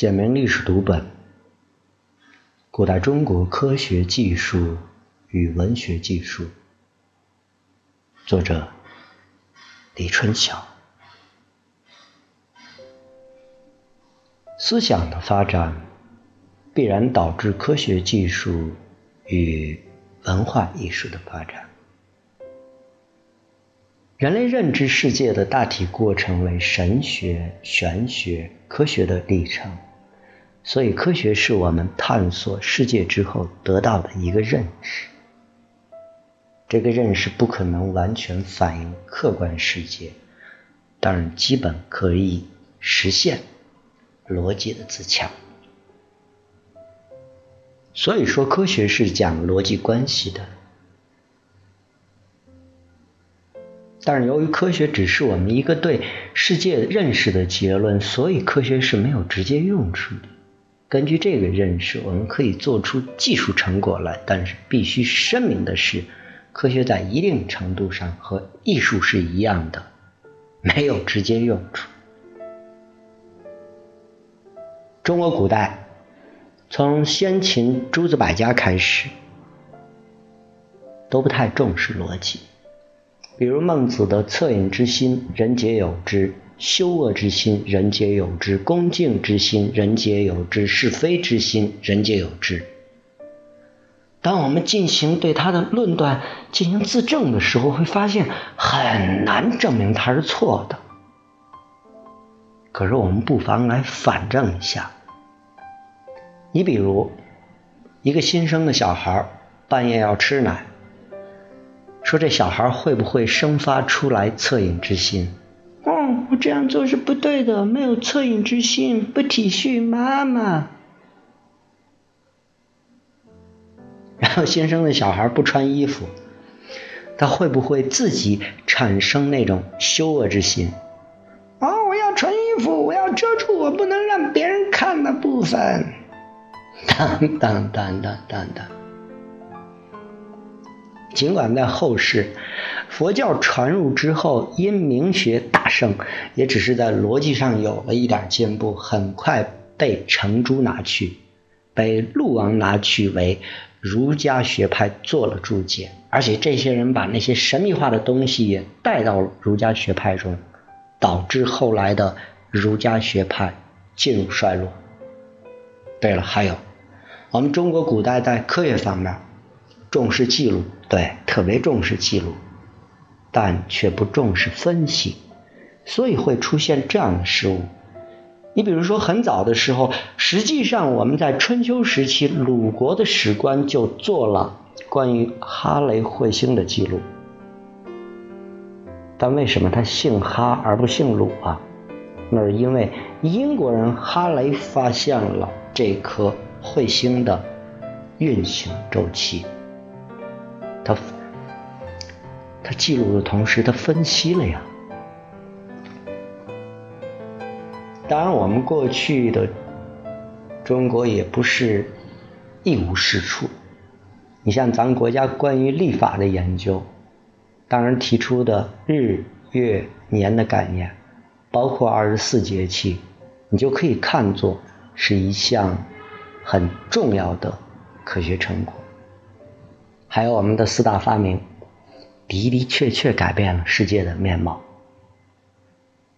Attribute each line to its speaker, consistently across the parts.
Speaker 1: 简明历史读本：古代中国科学技术与文学技术，作者李春晓。思想的发展必然导致科学技术与文化艺术的发展。人类认知世界的大体过程为神学、玄学、科学的历程。所以，科学是我们探索世界之后得到的一个认识。这个认识不可能完全反映客观世界，当然，基本可以实现逻辑的自洽。所以说，科学是讲逻辑关系的。但是，由于科学只是我们一个对世界认识的结论，所以科学是没有直接用处的。根据这个认识，我们可以做出技术成果来，但是必须声明的是，科学在一定程度上和艺术是一样的，没有直接用处。中国古代从先秦诸子百家开始，都不太重视逻辑，比如孟子的“恻隐之心，人皆有之”。羞恶之心，人皆有之；恭敬之心，人皆有之；是非之心，人皆有之。当我们进行对他的论断进行自证的时候，会发现很难证明他是错的。可是我们不妨来反证一下。你比如，一个新生的小孩半夜要吃奶，说这小孩会不会生发出来恻隐之心？我这样做是不对的，没有恻隐之心，不体恤妈妈。然后新生的小孩不穿衣服，他会不会自己产生那种羞恶之心？哦，我要穿衣服，我要遮住我不能让别人看的部分。当当当当当当。尽管在后世，佛教传入之后，因明学大盛，也只是在逻辑上有了一点进步，很快被程朱拿去，被陆王拿去为儒家学派做了注解，而且这些人把那些神秘化的东西也带到儒家学派中，导致后来的儒家学派进入衰落。对了，还有我们中国古代在科学方面。重视记录，对，特别重视记录，但却不重视分析，所以会出现这样的失误。你比如说，很早的时候，实际上我们在春秋时期，鲁国的史官就做了关于哈雷彗星的记录。但为什么他姓哈而不姓鲁啊？那是因为英国人哈雷发现了这颗彗星的运行周期。他他记录的同时，他分析了呀。当然，我们过去的中国也不是一无是处。你像咱们国家关于历法的研究，当然提出的日、月、年的概念，包括二十四节气，你就可以看作是一项很重要的科学成果。还有我们的四大发明，的的确确改变了世界的面貌。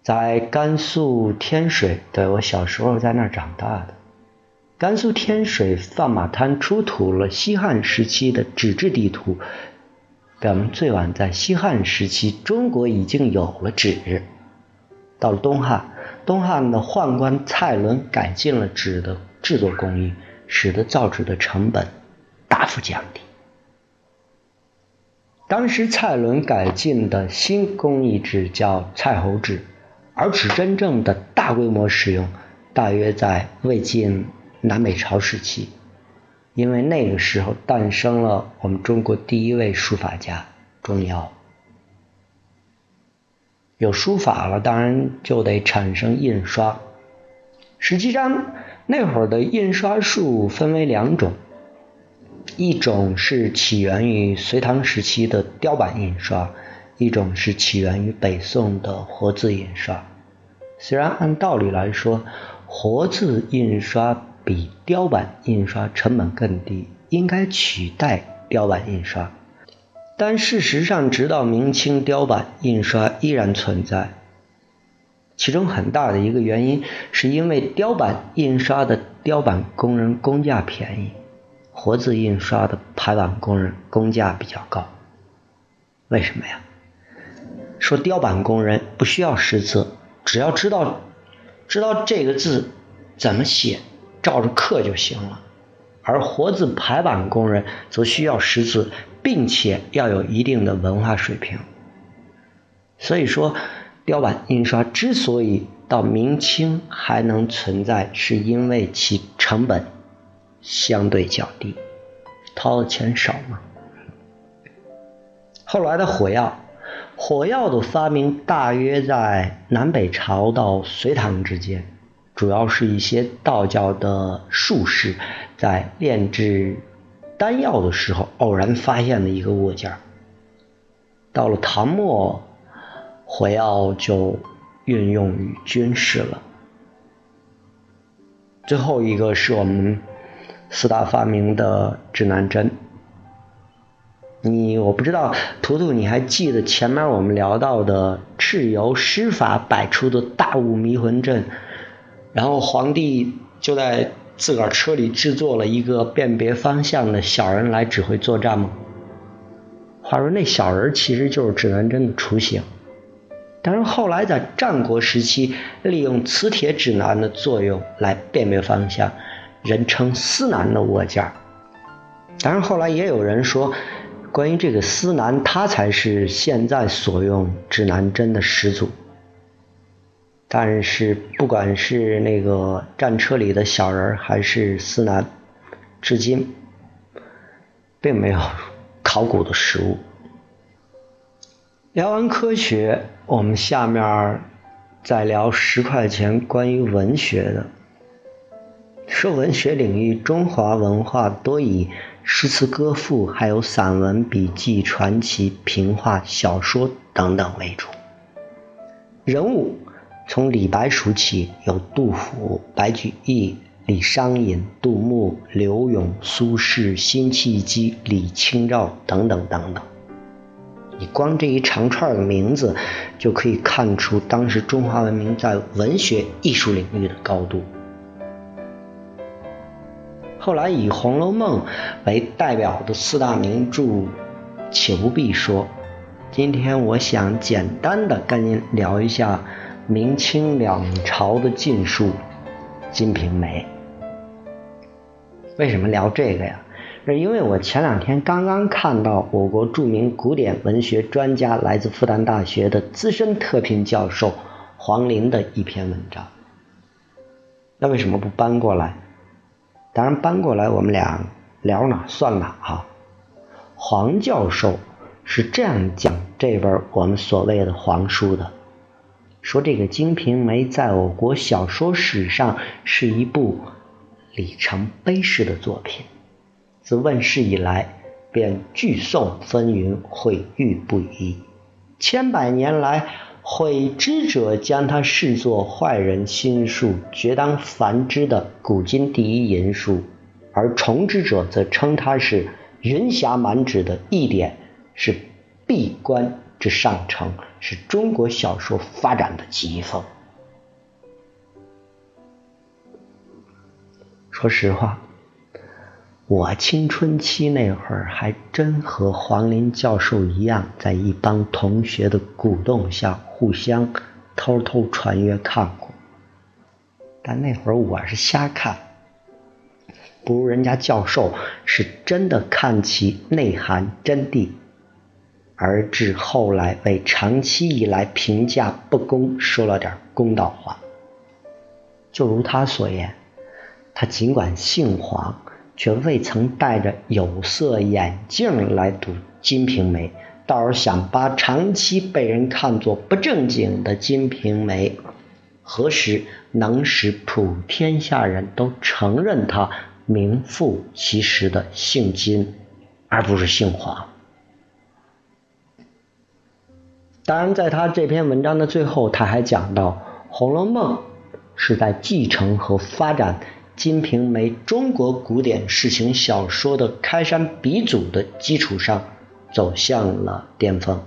Speaker 1: 在甘肃天水，对我小时候在那儿长大的，甘肃天水放马滩出土了西汉时期的纸质地图，表明最晚在西汉时期，中国已经有了纸。到了东汉，东汉的宦官蔡伦改进了纸的制作工艺，使得造纸的成本大幅降低。当时蔡伦改进的新工艺纸叫蔡侯纸，而纸真正的大规模使用大约在魏晋南北朝时期，因为那个时候诞生了我们中国第一位书法家钟繇。有书法了，当然就得产生印刷。实际上那会儿的印刷术分为两种。一种是起源于隋唐时期的雕版印刷，一种是起源于北宋的活字印刷。虽然按道理来说，活字印刷比雕版印刷成本更低，应该取代雕版印刷。但事实上，直到明清，雕版印刷依然存在。其中很大的一个原因，是因为雕版印刷的雕版工人工价便宜，活字印刷的排版工人工价比较高。为什么呀？说雕版工人不需要识字。只要知道知道这个字怎么写，照着刻就行了。而活字排版工人则需要识字，并且要有一定的文化水平。所以说，雕版印刷之所以到明清还能存在，是因为其成本相对较低，掏的钱少嘛。后来的火药。火药的发明大约在南北朝到隋唐之间，主要是一些道教的术士在炼制丹药的时候偶然发现的一个物件。到了唐末，火药就运用于军事了。最后一个是我们四大发明的指南针。你我不知道，图图你还记得前面我们聊到的蚩尤施法摆出的大雾迷魂阵，然后皇帝就在自个儿车里制作了一个辨别方向的小人来指挥作战吗？话说那小人其实就是指南针的雏形，但是后来在战国时期利用磁铁指南的作用来辨别方向，人称司南的物件。当然后来也有人说。关于这个司南，他才是现在所用指南针的始祖。但是不管是那个战车里的小人还是司南，至今并没有考古的实物。聊完科学，我们下面再聊十块钱关于文学的。说文学领域，中华文化多以。诗词歌赋，还有散文、笔记、传奇、评话、小说等等为主。人物从李白数起，有杜甫、白居易、李商隐、杜牧、刘永、苏轼、辛弃疾、李清照等等等等。你光这一长串的名字，就可以看出当时中华文明在文学艺术领域的高度。后来以《红楼梦》为代表的四大名著，且不必说。今天我想简单的跟您聊一下明清两朝的禁书《金瓶梅》。为什么聊这个呀？是因为我前两天刚刚看到我国著名古典文学专家、来自复旦大学的资深特聘教授黄林的一篇文章。那为什么不搬过来？当然，搬过来我们俩聊哪算哪哈。黄教授是这样讲这本我们所谓的黄书的，说这个《金瓶梅》在我国小说史上是一部里程碑式的作品，自问世以来便聚颂纷纭，毁誉不一，千百年来。毁之者将它视作坏人心术，绝当繁之的古今第一淫书；而崇之者则称它是云霞满纸的一点，是闭关之上乘，是中国小说发展的疾风。说实话。我青春期那会儿还真和黄林教授一样，在一帮同学的鼓动下，互相偷偷传阅看过。但那会儿我是瞎看，不如人家教授是真的看其内涵真谛，而至后来为长期以来评价不公说了点公道话。就如他所言，他尽管姓黄。却未曾戴着有色眼镜来读《金瓶梅》，倒是想把长期被人看作不正经的《金瓶梅》，何时能使普天下人都承认他名副其实的姓金，而不是姓黄？当然，在他这篇文章的最后，他还讲到，红楼梦》是在继承和发展《金瓶梅》中国古典世情小说的开山鼻祖的基础上走向了巅峰。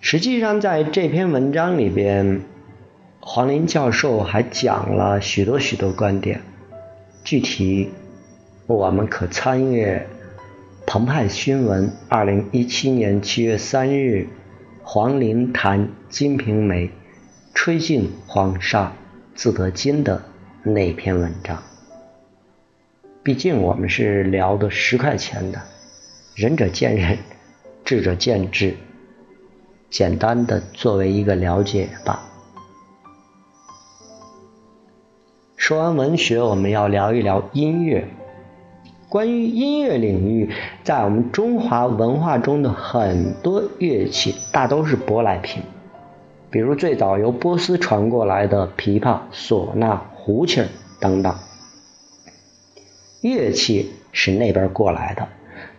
Speaker 1: 实际上，在这篇文章里边，黄林教授还讲了许多许多观点，具体我们可参阅《澎湃新闻》二零一七年七月三日黄林谈《金瓶梅》，吹尽黄沙自得金的那篇文章。毕竟我们是聊的十块钱的，仁者见仁，智者见智。简单的作为一个了解吧。说完文学，我们要聊一聊音乐。关于音乐领域，在我们中华文化中的很多乐器大都是舶来品，比如最早由波斯传过来的琵琶、唢呐、胡琴等等。乐器是那边过来的。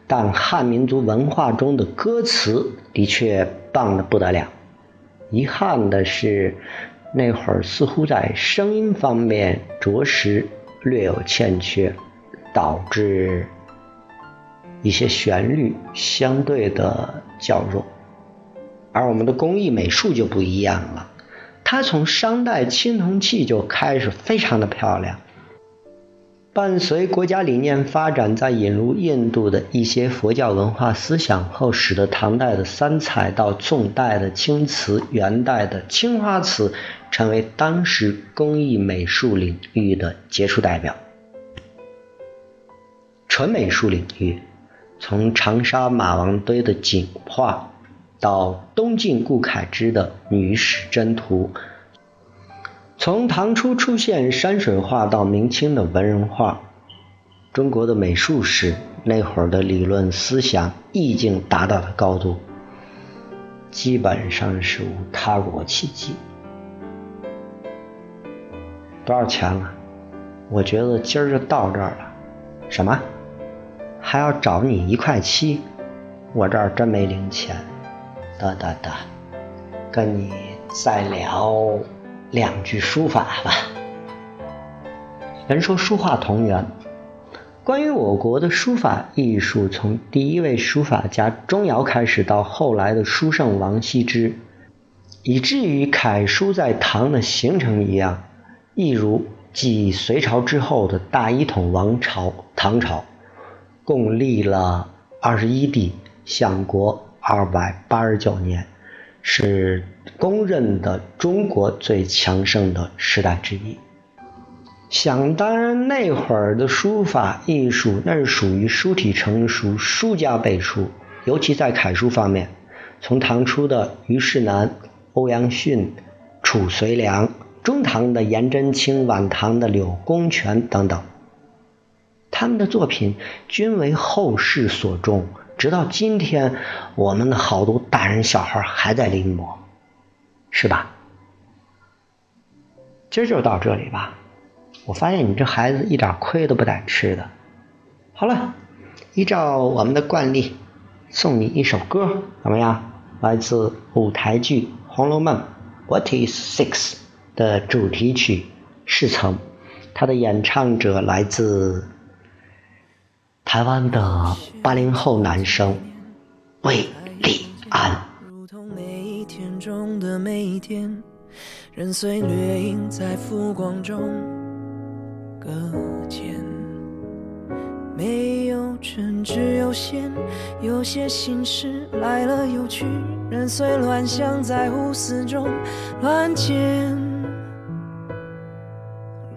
Speaker 1: 但汉民族文化中的歌词的确棒的不得了。遗憾的是，那会儿似乎在声音方面着实略有欠缺，导致一些旋律相对的较弱。而我们的工艺美术就不一样了，它从商代青铜器就开始非常的漂亮。伴随国家理念发展，在引入印度的一些佛教文化思想后，使得唐代的三彩到宋代的青瓷、元代的青花瓷成为当时工艺美术领域的杰出代表。纯美术领域，从长沙马王堆的景画，到东晋顾恺之的《女史箴图》。从唐初出现山水画到明清的文人画，中国的美术史那会儿的理论思想意境达到的高度，基本上是无他国奇迹。多少钱了？我觉得今儿就到这儿了。什么？还要找你一块七？我这儿真没零钱。得得得，跟你再聊。两句书法吧。人说书画同源，关于我国的书法艺术，从第一位书法家钟繇开始，到后来的书圣王羲之，以至于楷书在唐的形成一样，亦如继隋朝之后的大一统王朝唐朝，共历了二十一帝，享国二百八十九年。是公认的中国最强盛的时代之一。想当然，那会儿的书法艺术那是属于书体成熟、书家辈出，尤其在楷书方面，从唐初的虞世南、欧阳询、褚遂良，中唐的颜真卿，晚唐的柳公权等等，他们的作品均为后世所重。直到今天，我们的好多大人小孩还在临摹，是吧？今儿就到这里吧。我发现你这孩子一点亏都不带吃的。好了，依照我们的惯例，送你一首歌，怎么样？来自舞台剧《红楼梦》What is Six 的主题曲《侍从》，它的演唱者来自。台湾的八零后男生魏立安。
Speaker 2: 如同每一天中的每一天，人随掠影在浮光中搁浅。没有真，只有线，有些心事来了又去，人随乱象在胡思中乱剪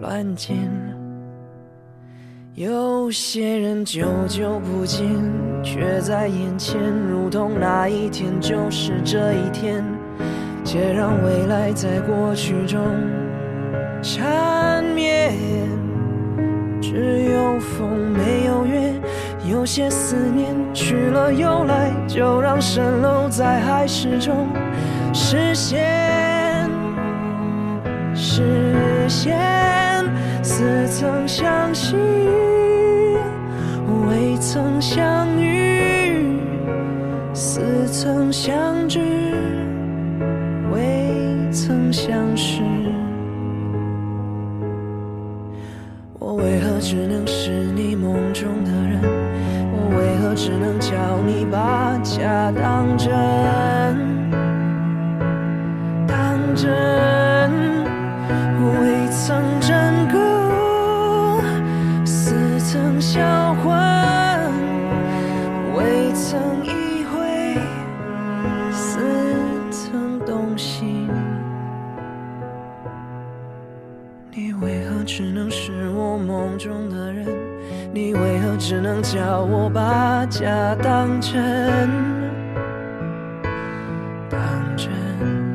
Speaker 2: 乱剪。有些人久久不见，却在眼前，如同那一天就是这一天，且让未来在过去中缠绵。只有风没有月，有些思念去了又来，就让蜃楼在海市中实现，实现，似曾相识，未曾相遇，似曾相知，未曾相识。我为何只能是你梦中的人？我为何只能叫你把假当真？当真，未曾真。交换，未曾意会，似曾动心。你为何只能是我梦中的人？你为何只能叫我把假当真？当真。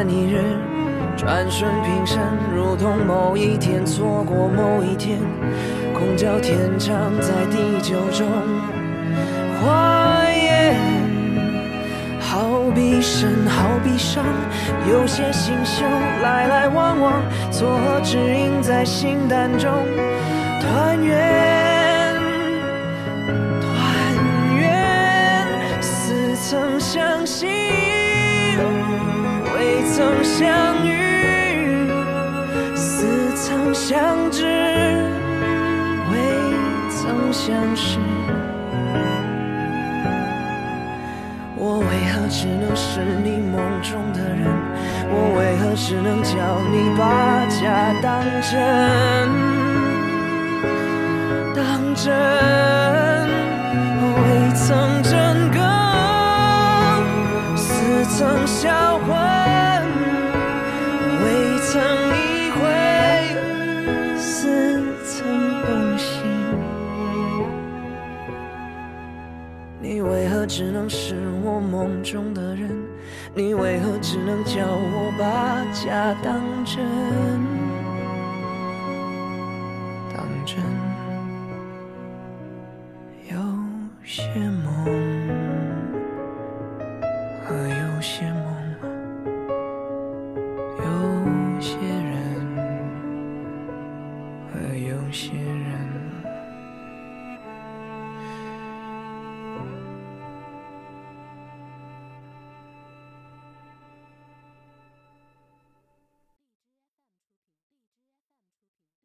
Speaker 2: 慢慢一日，转瞬平生，如同某一天错过某一天，空交天长在地久中化烟。好比生，好比伤，有些星宿来来往往，错合指引在心胆中团圆。团圆，似曾相识，未曾相遇；似曾相知，未曾相识。我为何只能是你梦中的人？我为何只能叫你把假当真？当真，未曾真更，似曾销魂，只能是我梦中的人？你为何只能叫我把假当真？当真。有些梦